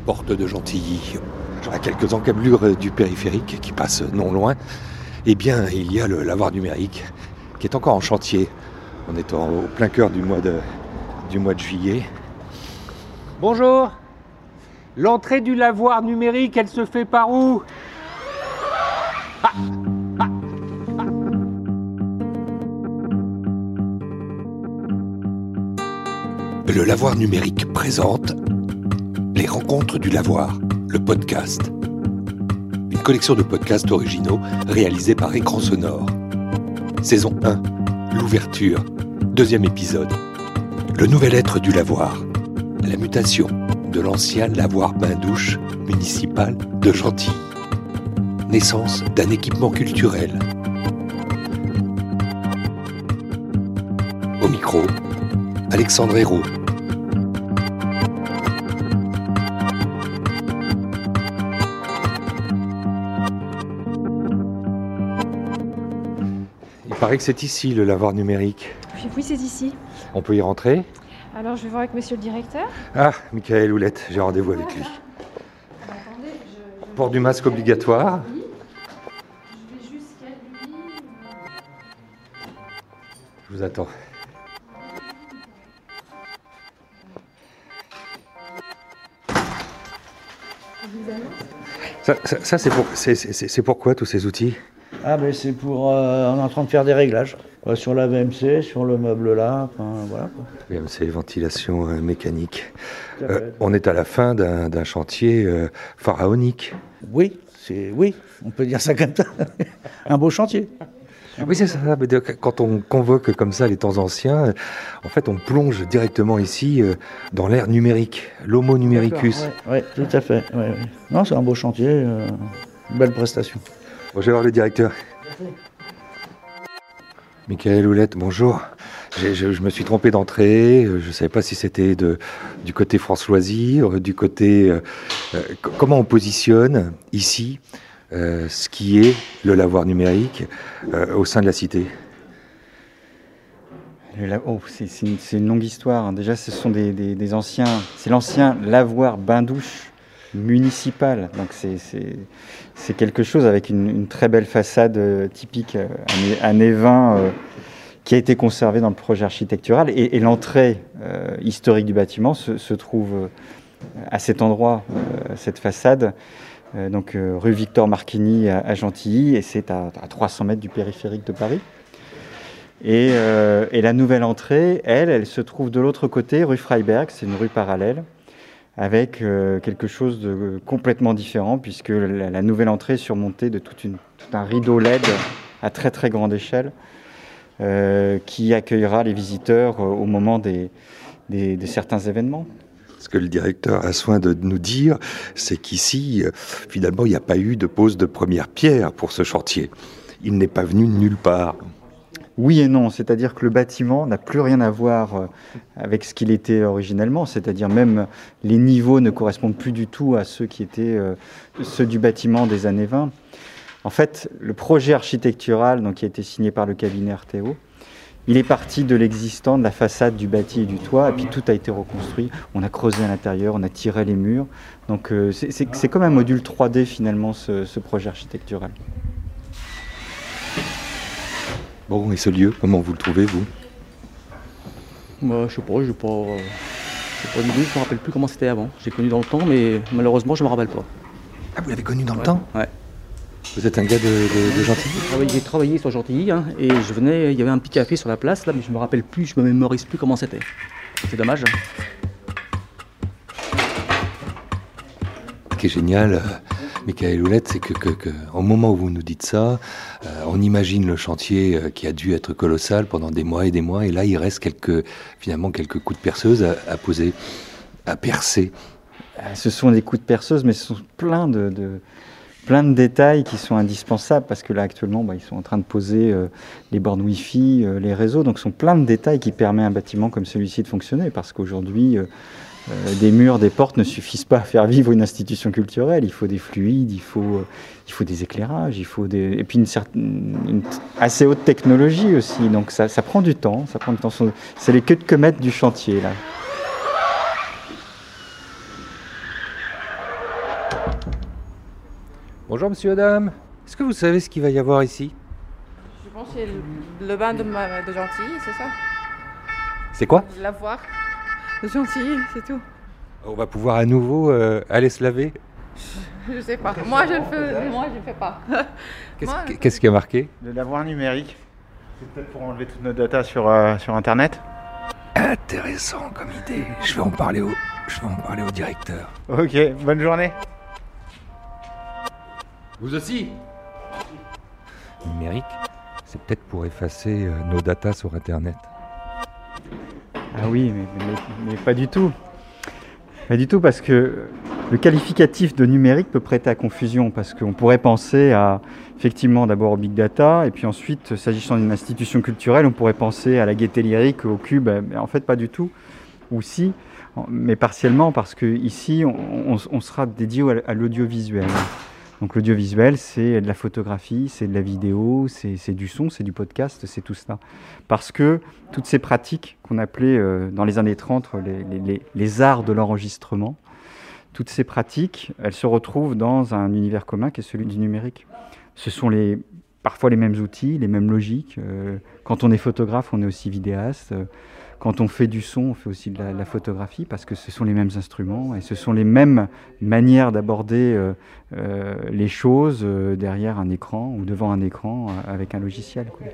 porte de Gentilly, à quelques encablures du périphérique qui passent non loin, eh bien, il y a le lavoir numérique qui est encore en chantier. On est au plein cœur du mois de, du mois de juillet. Bonjour L'entrée du lavoir numérique, elle se fait par où? Ah, ah, ah. Le lavoir numérique présente Les rencontres du lavoir, le podcast. Une collection de podcasts originaux réalisés par Écran Sonore. Saison 1, l'ouverture, deuxième épisode. Le nouvel être du lavoir, la mutation de l'ancien lavoir bain-douche municipal de Gentilly. Naissance d'un équipement culturel. Au micro, Alexandre Hérault. Paraît que c'est ici le lavoir numérique. Oui, oui c'est ici. On peut y rentrer Alors je vais voir avec monsieur le directeur. Ah, Michael Houlette, j'ai rendez-vous avec lui. Port du masque obligatoire. Je vous attends. Ça, ça, ça, c'est pour, c'est, c'est- c'est pourquoi tous ces outils? Ah ben c'est pour... euh, on est en train de faire des réglages. Sur la VMC, sur le meuble là, enfin voilà. VMC, ventilation euh, mécanique. Euh, on est à la fin d'un, chantier pharaonique. Oui, c'est... Oui, on peut dire ça comme ça. Un beau chantier. Oui, c'est ça. mais Quand on convoque comme ça les temps anciens, en fait, on plonge directement ici dans l'ère numérique, l'homo numericus. Oui, tout à fait. ouais, ouais. Non, c'est un beau chantier, belle prestation. Je vais voir le directeur. Michael Houlette, bonjour. Je, me suis trompé d'entrée. Je ne savais pas si c'était du côté Françoisie, euh, du côté. euh, euh, comment on positionne ici ce qui est le lavoir numérique au sein de la cité? Oh, c'est une, longue histoire. Déjà, ce sont des anciens. C'est l'ancien lavoir bain-douche municipal. Donc, c'est- quelque chose avec une, très belle façade euh, typique euh, année, année 20 euh, qui a été conservée dans le projet architectural. Et, l'entrée historique du bâtiment se, trouve à cet endroit, cette façade. donc, rue Victor Marchini à, Gentilly, et c'est à, à 300 mètres du périphérique de Paris. Et, et la nouvelle entrée, elle, elle se trouve de l'autre côté, rue Freiberg, c'est une rue parallèle, avec euh, quelque chose de complètement différent, puisque la, nouvelle entrée est surmontée de tout un rideau LED à très très grande échelle, euh, qui accueillera les visiteurs euh, au moment des, de certains événements. Ce que le directeur a soin de nous dire, c'est qu'ici, euh, finalement, il n'y a pas eu de pose de première pierre pour ce chantier. Il n'est pas venu de nulle part. Oui et non, c'est-à-dire que le bâtiment n'a plus rien à voir euh, avec ce qu'il était originellement, c'est-à-dire même les niveaux ne correspondent plus du tout à ceux qui étaient euh, ceux du bâtiment des années 20. En fait, le projet architectural donc, qui a été signé par le cabinet RTO, il est parti de l'existant, de la façade du bâti et du toit, et puis tout a été reconstruit. On a creusé à l'intérieur, on a tiré les murs. Donc euh, c'est- comme un module 3D finalement ce projet architectural. Bon, et ce lieu, comment vous le trouvez, vous? Moi, je sais pas, j'ai pas, euh, j'ai pas je me rappelle plus comment c'était avant. J'ai connu dans le temps, mais malheureusement, je me rappelle pas. Ah, vous l'avez connu dans le temps? Ouais. Vous êtes un gars de, de, de Gentilly? J'ai travaillé- J'ai travaillé sur Gentilly, hein, et je venais, il y avait un petit café sur la place, là, mais je me rappelle plus, je me mémorise plus comment c'était. C'est dommage. Ce qui est génial, euh, Michael Houlette, c'est que, que- moment où vous nous dites ça, euh, on imagine le chantier euh, qui a dû être colossal pendant des mois et des mois, et là, il reste finalement quelques coups de perceuse à, poser, à percer. Euh, Ce sont des coups de perceuse, mais ce sont plein de, plein de détails qui sont indispensables parce que là actuellement, bah, ils sont en train de poser euh, les bornes Wi-Fi, euh, les réseaux. Donc, ce sont plein de détails qui permettent à un bâtiment comme celui-ci de fonctionner parce qu'aujourd'hui, euh, des murs, des portes ne suffisent pas à faire vivre une institution culturelle. Il faut des fluides, il faut, euh, il faut des éclairages, il faut des et puis une certaine, une assez haute technologie aussi. Donc, ça, ça prend du temps. Ça prend du temps. C'est les queues de comète du chantier là. Bonjour monsieur, madame. Est-ce que vous savez ce qu'il va y avoir ici? Je pense que c'est le, le bain de, ma- de Gentilly, c'est ça? C'est quoi? Lavoir de Gentilly, c'est tout. On va pouvoir à nouveau euh, aller se laver. Je sais pas. Moi, je le fais, moi, je le fais pas. Qu'est-ce qui- a marqué? Le lavoir numérique. C'est peut-être pour enlever toutes nos datas sur, euh, sur Internet Intéressant comme idée. Je vais en parler au, je vais en parler au directeur. Ok, bonne journée. Vous aussi Numérique, c'est peut-être pour effacer euh, nos datas sur Internet. Ah oui, mais, pas du tout. Pas du tout, parce que le qualificatif de numérique peut prêter à confusion, parce qu'on pourrait penser à, effectivement, d'abord au big data, et puis ensuite, s'agissant d'une institution culturelle, on pourrait penser à la gaieté lyrique, au cube, mais en fait pas du tout. Ou si, mais partiellement, parce que ici, on, sera dédié à l'audiovisuel. Donc l'audiovisuel, c'est de la photographie, c'est de la vidéo, c'est du son, c'est du podcast, c'est tout cela. Parce que toutes ces pratiques qu'on appelait euh, dans les années 30 les, les- les- les arts de l'enregistrement, toutes ces pratiques, elles se retrouvent dans un univers commun qui est celui du numérique. Ce sont les, parfois les mêmes outils, les mêmes logiques. Euh, quand on est photographe, on est aussi vidéaste. Euh, Quand on fait du son, on fait aussi de la, la photographie parce que ce sont les mêmes instruments et ce sont les mêmes manières d'aborder euh, euh, les choses euh, derrière un écran ou devant un écran euh, avec un logiciel. quoi.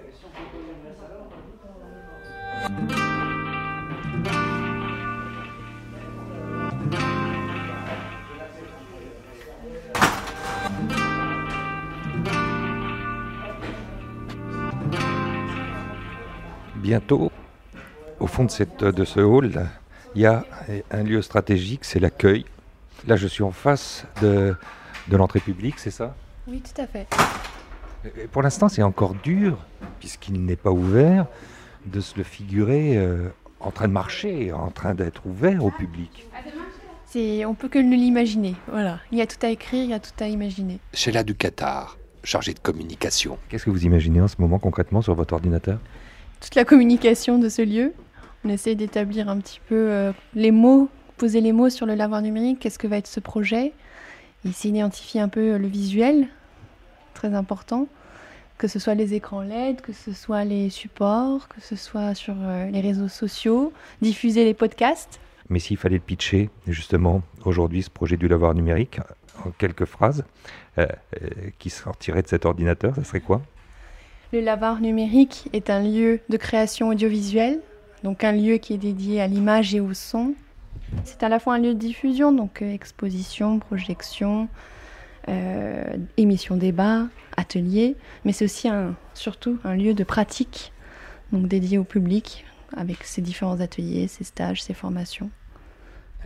Bientôt, au fond de, cette, de ce hall, là, il y a un lieu stratégique, c'est l'accueil. Là, je suis en face de, de l'entrée publique, c'est ça? Oui, tout à fait. Et Pour l'instant, c'est encore dur, puisqu'il n'est pas ouvert, de se le figurer euh, en train de marcher, en train d'être ouvert au public. C'est, on peut que l'imaginer. Voilà. Il y a tout à écrire, il y a tout à imaginer. Sheila du Qatar, chargée de communication. Qu'est-ce que vous imaginez en ce moment concrètement sur votre ordinateur? Toute la communication de ce lieu. On essaie d'établir un petit peu euh, les mots, poser les mots sur le lavoir numérique. Qu'est-ce que va être ce projet? Ici, identifier un peu le visuel, très important. Que ce soit les écrans LED, que ce soit les supports, que ce soit sur euh, les réseaux sociaux, diffuser les podcasts. Mais s'il fallait le pitcher, justement, aujourd'hui, ce projet du lavoir numérique, en quelques phrases, euh, euh, qui sortirait de cet ordinateur, ça serait quoi? Le lavoir numérique est un lieu de création audiovisuelle, donc un lieu qui est dédié à l'image et au son. C'est à la fois un lieu de diffusion, donc euh, exposition, projection, euh, émission débat, atelier, mais c'est aussi un, surtout un lieu de pratique, donc dédié au public, avec ses différents ateliers, ses stages, ses formations.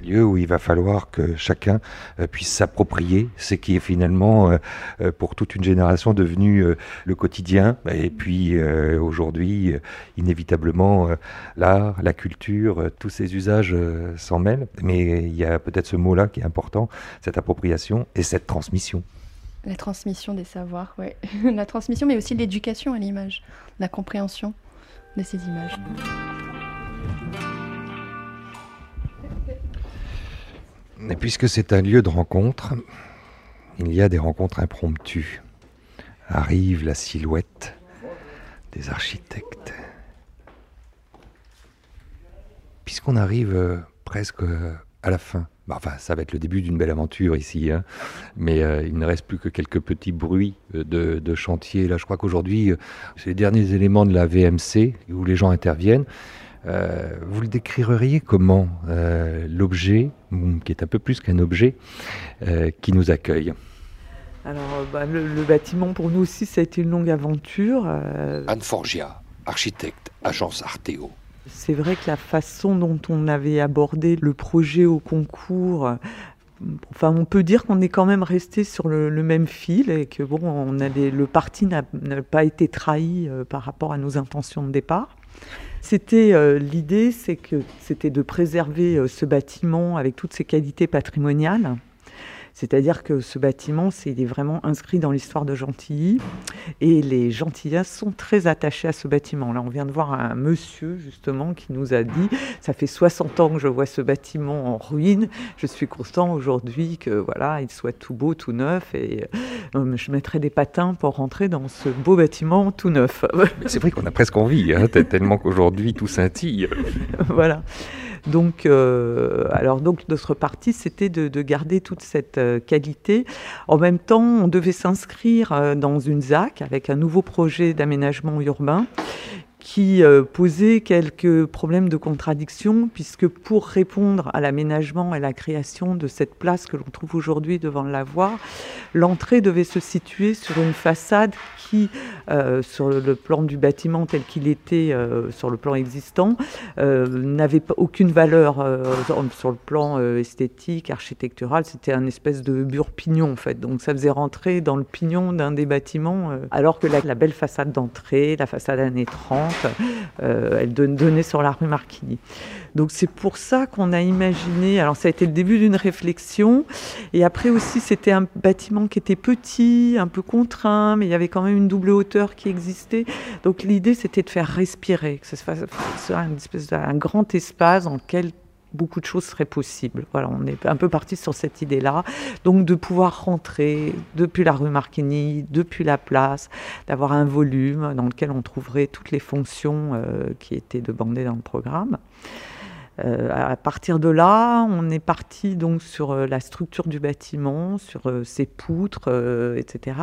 Lieu où il va falloir que chacun euh, puisse s'approprier ce qui est finalement, euh, euh, pour toute une génération, devenu le quotidien. Et puis aujourd'hui, inévitablement, l'art, la culture, tous ces usages s'en mêlent. Mais il y a peut-être ce mot-là qui est important, cette appropriation et cette transmission. La transmission des savoirs, ouais. la transmission, mais aussi l'éducation à l'image, la compréhension de ces images. Et puisque c'est un lieu de rencontre, il y a des rencontres impromptues. Arrive la silhouette des architectes. Puisqu'on arrive euh, presque euh, à la fin, bah, enfin ça va être le début d'une belle aventure ici, hein, mais euh, il ne reste plus que quelques petits bruits de, chantier. Là je crois qu'aujourd'hui, c'est les derniers éléments de la VMC où les gens interviennent. Euh, vous le décririez comment euh, l'objet, qui est un peu plus qu'un objet, euh, qui nous accueille? Alors, bah, le, le bâtiment, pour nous aussi, ça a été une longue aventure. Euh, Anne Forgia, architecte, agence Arteo. C'est vrai que la façon dont on avait abordé le projet au concours, enfin, on peut dire qu'on est quand même resté sur le, le même fil et que bon, on le parti n'a pas été trahi par rapport à nos intentions de départ. C'était euh, l'idée, c'est que c'était de préserver euh, ce bâtiment avec toutes ses qualités patrimoniales, C'est-à-dire que ce bâtiment, c'est, il est vraiment inscrit dans l'histoire de Gentilly. Et les Gentillats sont très attachés à ce bâtiment. Là, on vient de voir un monsieur, justement, qui nous a dit Ça fait 60 ans que je vois ce bâtiment en ruine. Je suis content aujourd'hui que voilà, il soit tout beau, tout neuf. Et euh, je mettrai des patins pour rentrer dans ce beau bâtiment tout neuf. C'est vrai qu'on a presque envie, hein, tellement qu'aujourd'hui tout scintille. voilà. Donc, euh, donc notre partie, c'était de, garder toute cette euh, qualité. En même temps, on devait s'inscrire euh, dans une ZAC avec un nouveau projet d'aménagement urbain qui posait quelques problèmes de contradiction, puisque pour répondre à l'aménagement et la création de cette place que l'on trouve aujourd'hui devant le lavoir, l'entrée devait se situer sur une façade qui, euh, sur le plan du bâtiment tel qu'il était, euh, sur le plan existant, euh, n'avait aucune valeur sur le plan esthétique, architectural. C'était un espèce de bure-pignon, en fait. Donc ça faisait rentrer dans le pignon d'un des bâtiments, alors que la, la belle façade d'entrée, la façade années 30, elle donnait sur la rue Marquigny. Donc c'est pour ça qu'on a imaginé, alors ça a été le début d'une réflexion, et après aussi c'était un bâtiment qui était petit, un peu contraint, mais il y avait quand même une double hauteur qui existait. Donc l'idée c'était de faire respirer, que ce soit espèce d'un grand espace dans lequel beaucoup de choses seraient possibles. Voilà, on est un peu parti sur cette idée-là. Donc de pouvoir rentrer depuis la rue Marquigny, depuis la place, d'avoir un volume dans lequel on trouverait toutes les fonctions euh, qui étaient demandées dans le programme. Euh, à partir de là, on est parti donc sur euh, la structure du bâtiment, sur ses poutres, etc.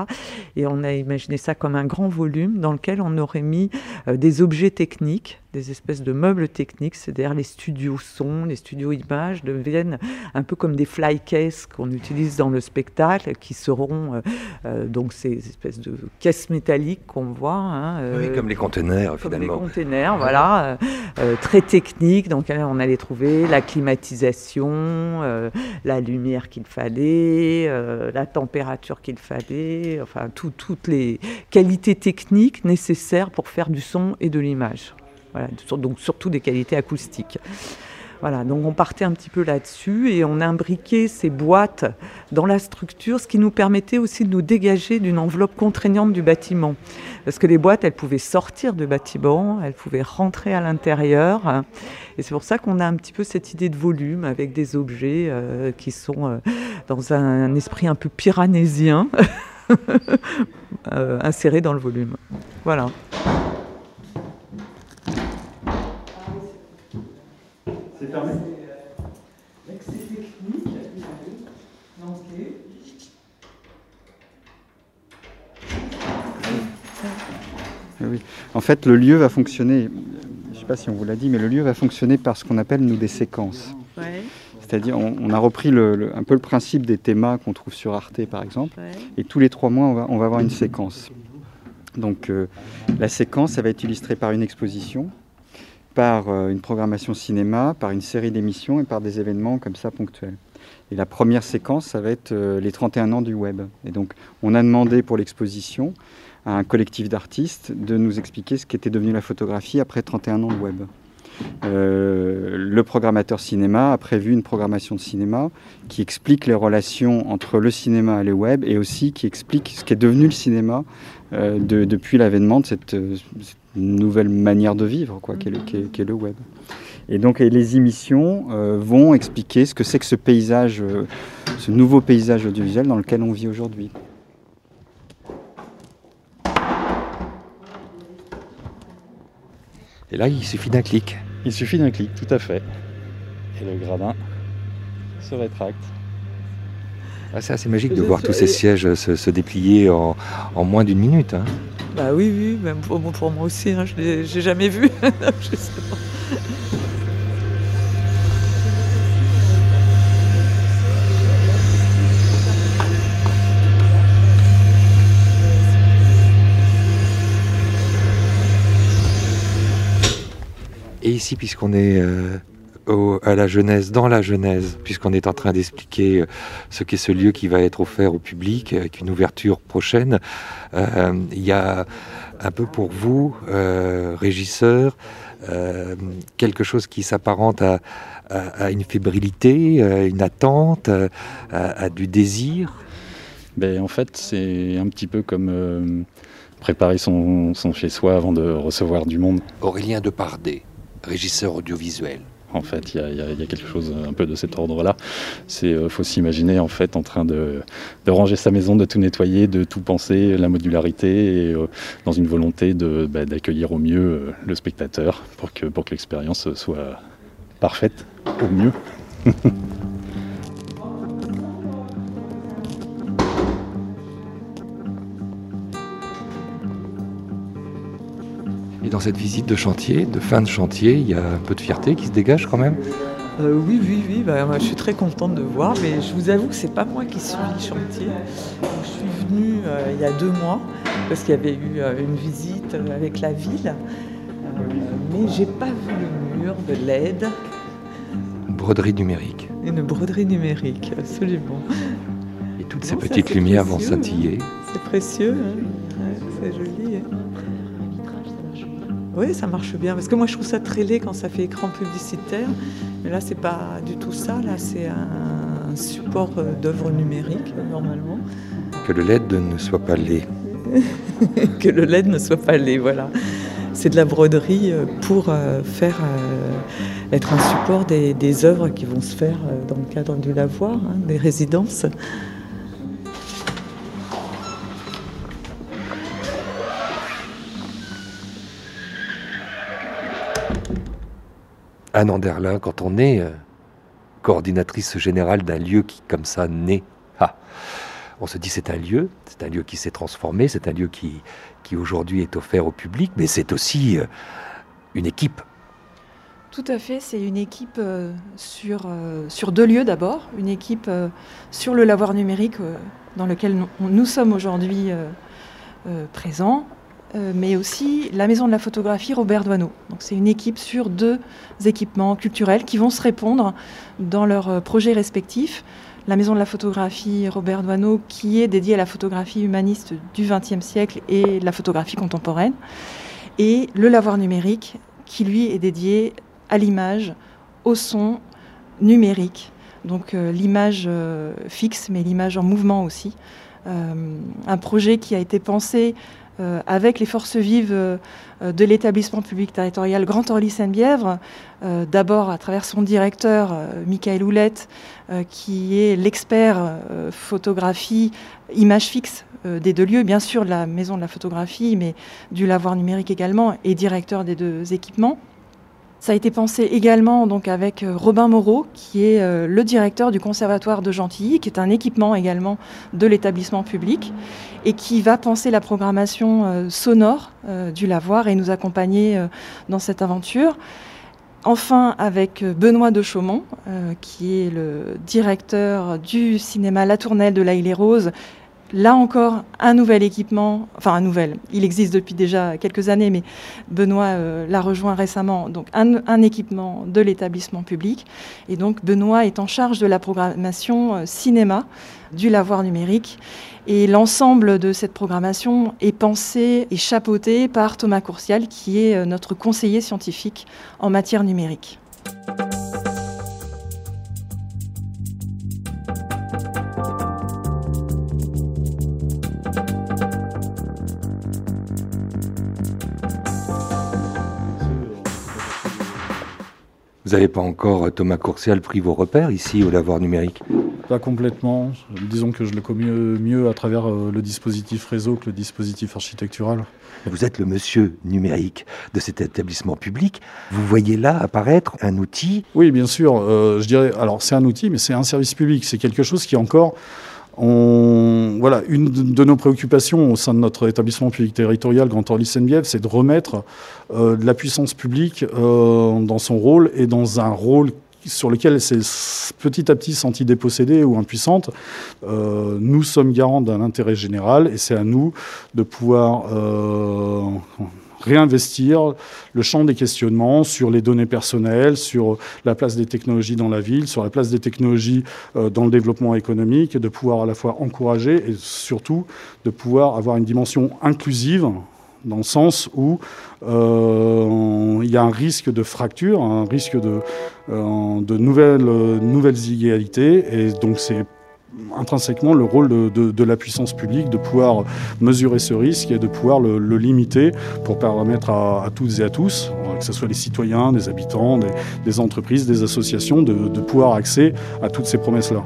Et on a imaginé ça comme un grand volume dans lequel on aurait mis des objets techniques des espèces de meubles techniques, c'est-à-dire les studios son, les studios images deviennent un peu comme des fly cases qu'on utilise dans le spectacle, qui seront euh, euh, donc ces espèces de caisses métalliques qu'on voit. Hein, oui, comme les conteneurs finalement. Comme les conteneurs, voilà, euh, très techniques. Donc on allait trouver la climatisation, la lumière qu'il fallait, la température qu'il fallait, enfin toutes les qualités techniques nécessaires pour faire du son et de l'image donc surtout des qualités acoustiques. Voilà, donc on partait un petit peu là-dessus et on imbriquait ces boîtes dans la structure, ce qui nous permettait aussi de nous dégager d'une enveloppe contraignante du bâtiment. Parce que les boîtes, elles pouvaient sortir du bâtiment, elles pouvaient rentrer à l'intérieur. Et c'est pour ça qu'on a un petit peu cette idée de volume avec des objets euh, qui sont euh, dans un, esprit un peu piranésien, euh, insérés dans le volume. Voilà. Oui. En fait, le lieu va fonctionner, je ne sais pas si on vous l'a dit, mais le lieu va fonctionner par ce qu'on appelle, nous, des séquences. C'est-à-dire, on, a repris un peu le principe des thémas qu'on trouve sur Arte, par exemple, et tous les trois mois, on va, avoir une séquence. Donc, euh, la séquence, elle va être illustrée par une exposition, par euh, une programmation cinéma, par une série d'émissions et par des événements comme ça ponctuels. Et la première séquence, ça va être euh, les 31 ans du web. Et donc, on a demandé pour l'exposition à un collectif d'artistes de nous expliquer ce qu'était devenu la photographie après 31 ans de web. Euh, le programmateur cinéma a prévu une programmation de cinéma qui explique les relations entre le cinéma et le web et aussi qui explique ce qu'est devenu le cinéma depuis l'avènement de cette, nouvelle manière de vivre, quoi, qui est, le, web. Et donc les émissions euh, vont expliquer ce que c'est que ce paysage, euh, ce nouveau paysage audiovisuel dans lequel on vit aujourd'hui. Et là, il suffit d'un clic. Il suffit d'un clic, tout à fait. Et le gradin se rétracte. Ah, c'est assez magique de voir tous ces sièges se, déplier en, moins d'une minute. Hein. Bah oui, oui, même pour, moi aussi, hein, je n'ai jamais vu. Et ici, puisqu'on est euh, à la Genèse, dans la Genèse, puisqu'on est en train d'expliquer euh, ce qu'est ce lieu qui va être offert au public avec une ouverture prochaine. Euh, il y a un peu pour vous, euh, régisseurs, euh, quelque chose qui s'apparente à, à, une fébrilité, à une attente, à, du désir? Ben, En fait, c'est un petit peu comme préparer son, son chez-soi avant de recevoir du monde. Aurélien Depardet, régisseur audiovisuel. En fait, il y, a quelque chose un peu de cet ordre-là. C'est euh, faut s'imaginer en fait en train de, ranger sa maison, de tout nettoyer, de tout penser, la modularité, euh, dans une volonté bah, d'accueillir au mieux euh, le spectateur pour que pour que l'expérience soit parfaite au mieux. dans cette visite de chantier, de fin de chantier, il y a un peu de fierté qui se dégage quand même euh, oui, oui, oui, bah, je suis très contente de voir, mais je vous avoue que c'est pas moi qui suis le chantier. je suis venue euh, il y a deux mois parce qu'il y avait eu euh, une visite avec la ville, mais j'ai pas vu le mur de LED. Broderie numérique. Une broderie numérique, absolument. Et toutes ces petites lumières vont scintiller. C'est précieux, hein. c'est joli. Hein. Oui, ça marche bien. Parce que moi, je trouve ça très laid quand ça fait écran publicitaire. Mais là, c'est pas du tout ça. Là, c'est un support euh, d'œuvre numérique, normalement. Que le LED ne soit pas laid. que le LED ne soit pas laid, voilà. C'est de la broderie euh, pour euh, faire être un support des, œuvres qui vont se faire dans le cadre du lavoir, hein, des résidences. Anne Anderlin, quand on est euh, coordinatrice générale d'un lieu qui, comme ça, naît, ah, on se dit c'est un lieu, c'est un lieu qui s'est transformé, c'est un lieu qui, aujourd'hui est offert au public, mais c'est aussi euh, une équipe. Tout à fait, c'est une équipe euh, sur deux lieux d'abord, une équipe sur le lavoir numérique dans lequel nous sommes aujourd'hui présents, euh, mais aussi la Maison de la photographie Robert Doisneau. Donc c'est une équipe sur deux équipements culturels qui vont se répondre dans leurs euh, projets respectifs. La Maison de la photographie Robert Doisneau qui est dédiée à la photographie humaniste du XXe siècle et la photographie contemporaine. Et le lavoir numérique qui lui est dédié à l'image, au son numérique. Donc euh, l'image fixe mais l'image en mouvement aussi. un projet qui a été pensé euh, avec les forces vives euh, de l'établissement public territorial Grand Orly Seine-Bièvre, euh, d'abord à travers son directeur, Michael Houlette, qui est l'expert photographie, image fixe des deux lieux, bien sûr de la maison de la photographie, mais du lavoir numérique également, et directeur des deux équipements. Ça a été pensé également avec euh, Robin Moreau, qui est euh, le directeur du Conservatoire de Gentilly, qui est un équipement également de l'établissement public, et qui va penser la programmation euh, sonore du lavoir et nous accompagner dans cette aventure. Enfin, avec Benoît de Chaumont, qui est le directeur du cinéma La Tournelle de l'Aïle et Rose, Là encore, un nouvel équipement, enfin un nouvel, il existe depuis déjà quelques années, mais Benoît euh, l'a rejoint récemment, donc un, équipement de l'établissement public. Et donc Benoît est en charge de la programmation euh, cinéma du lavoir numérique. Et l'ensemble de cette programmation est pensé et chapeauté par Thomas Courcial, qui est euh, notre conseiller scientifique en matière numérique. Vous n'avez pas encore, euh, Thomas Courcial, pris vos repères ici au lavoir numérique? Pas complètement. Disons que je le connais mieux à travers euh, le dispositif réseau que le dispositif architectural. Vous êtes le monsieur numérique de cet établissement public. Vous voyez là apparaître un outil Oui, bien sûr. Euh, je dirais, alors c'est un outil, mais c'est un service public. C'est quelque chose qui est encore on, voilà, une de nos préoccupations au sein de notre établissement public territorial Grand Orly Seine-Bièvre, c'est de remettre euh, la puissance publique euh, dans son rôle et dans un rôle sur lequel c'est petit à petit senti dépossédée ou impuissante. Euh, nous sommes garants d'un intérêt général et c'est à nous de pouvoir réinvestir le champ des questionnements sur les données personnelles, sur la place des technologies dans la ville, sur la place des technologies euh, dans le développement économique, et de pouvoir à la fois encourager et surtout de pouvoir avoir une dimension inclusive dans le sens où euh, il y a un risque de fracture, un risque de, euh, nouvelles, nouvelles inégalités, et donc c'est intrinsèquement le rôle de, la puissance publique de pouvoir mesurer ce risque et de pouvoir le, limiter pour permettre à, toutes et à tous, que ce soit les citoyens, des habitants, des, entreprises, des associations, de, de pouvoir accéder à toutes ces promesses-là.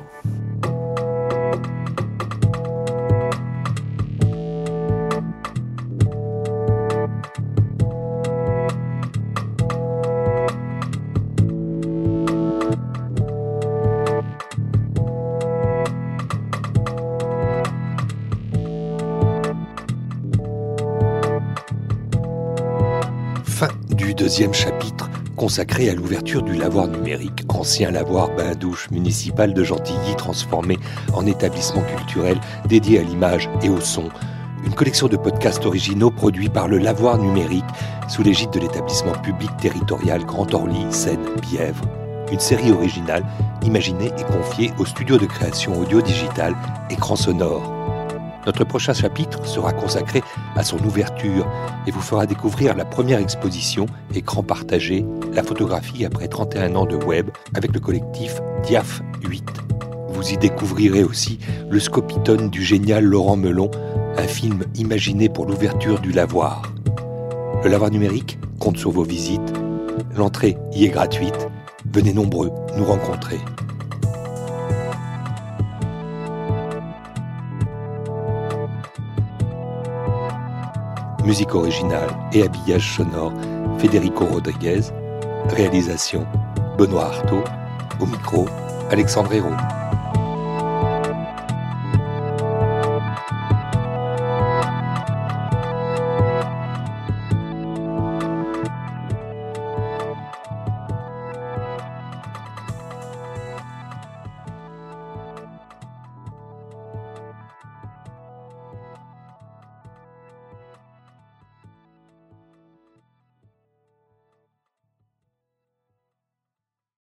Deuxième chapitre consacré à l'ouverture du lavoir numérique, ancien lavoir bain-douche municipal de Gentilly transformé en établissement culturel dédié à l'image et au son. Une collection de podcasts originaux produits par le lavoir numérique sous l'égide de l'établissement public territorial Grand Orly, Seine-Bièvre. Une série originale imaginée et confiée au studio de création audio-digital Écran Sonore. Notre prochain chapitre sera consacré à son ouverture et vous fera découvrir la première exposition Écran partagé, la photographie après 31 ans de web avec le collectif Diaf 8. Vous y découvrirez aussi le Scopitone du génial Laurent Melon, un film imaginé pour l'ouverture du lavoir. Le lavoir numérique compte sur vos visites. L'entrée y est gratuite. Venez nombreux nous rencontrer. Musique originale et habillage sonore, Federico Rodriguez. Réalisation, Benoît Artaud. Au micro, Alexandre Hérault.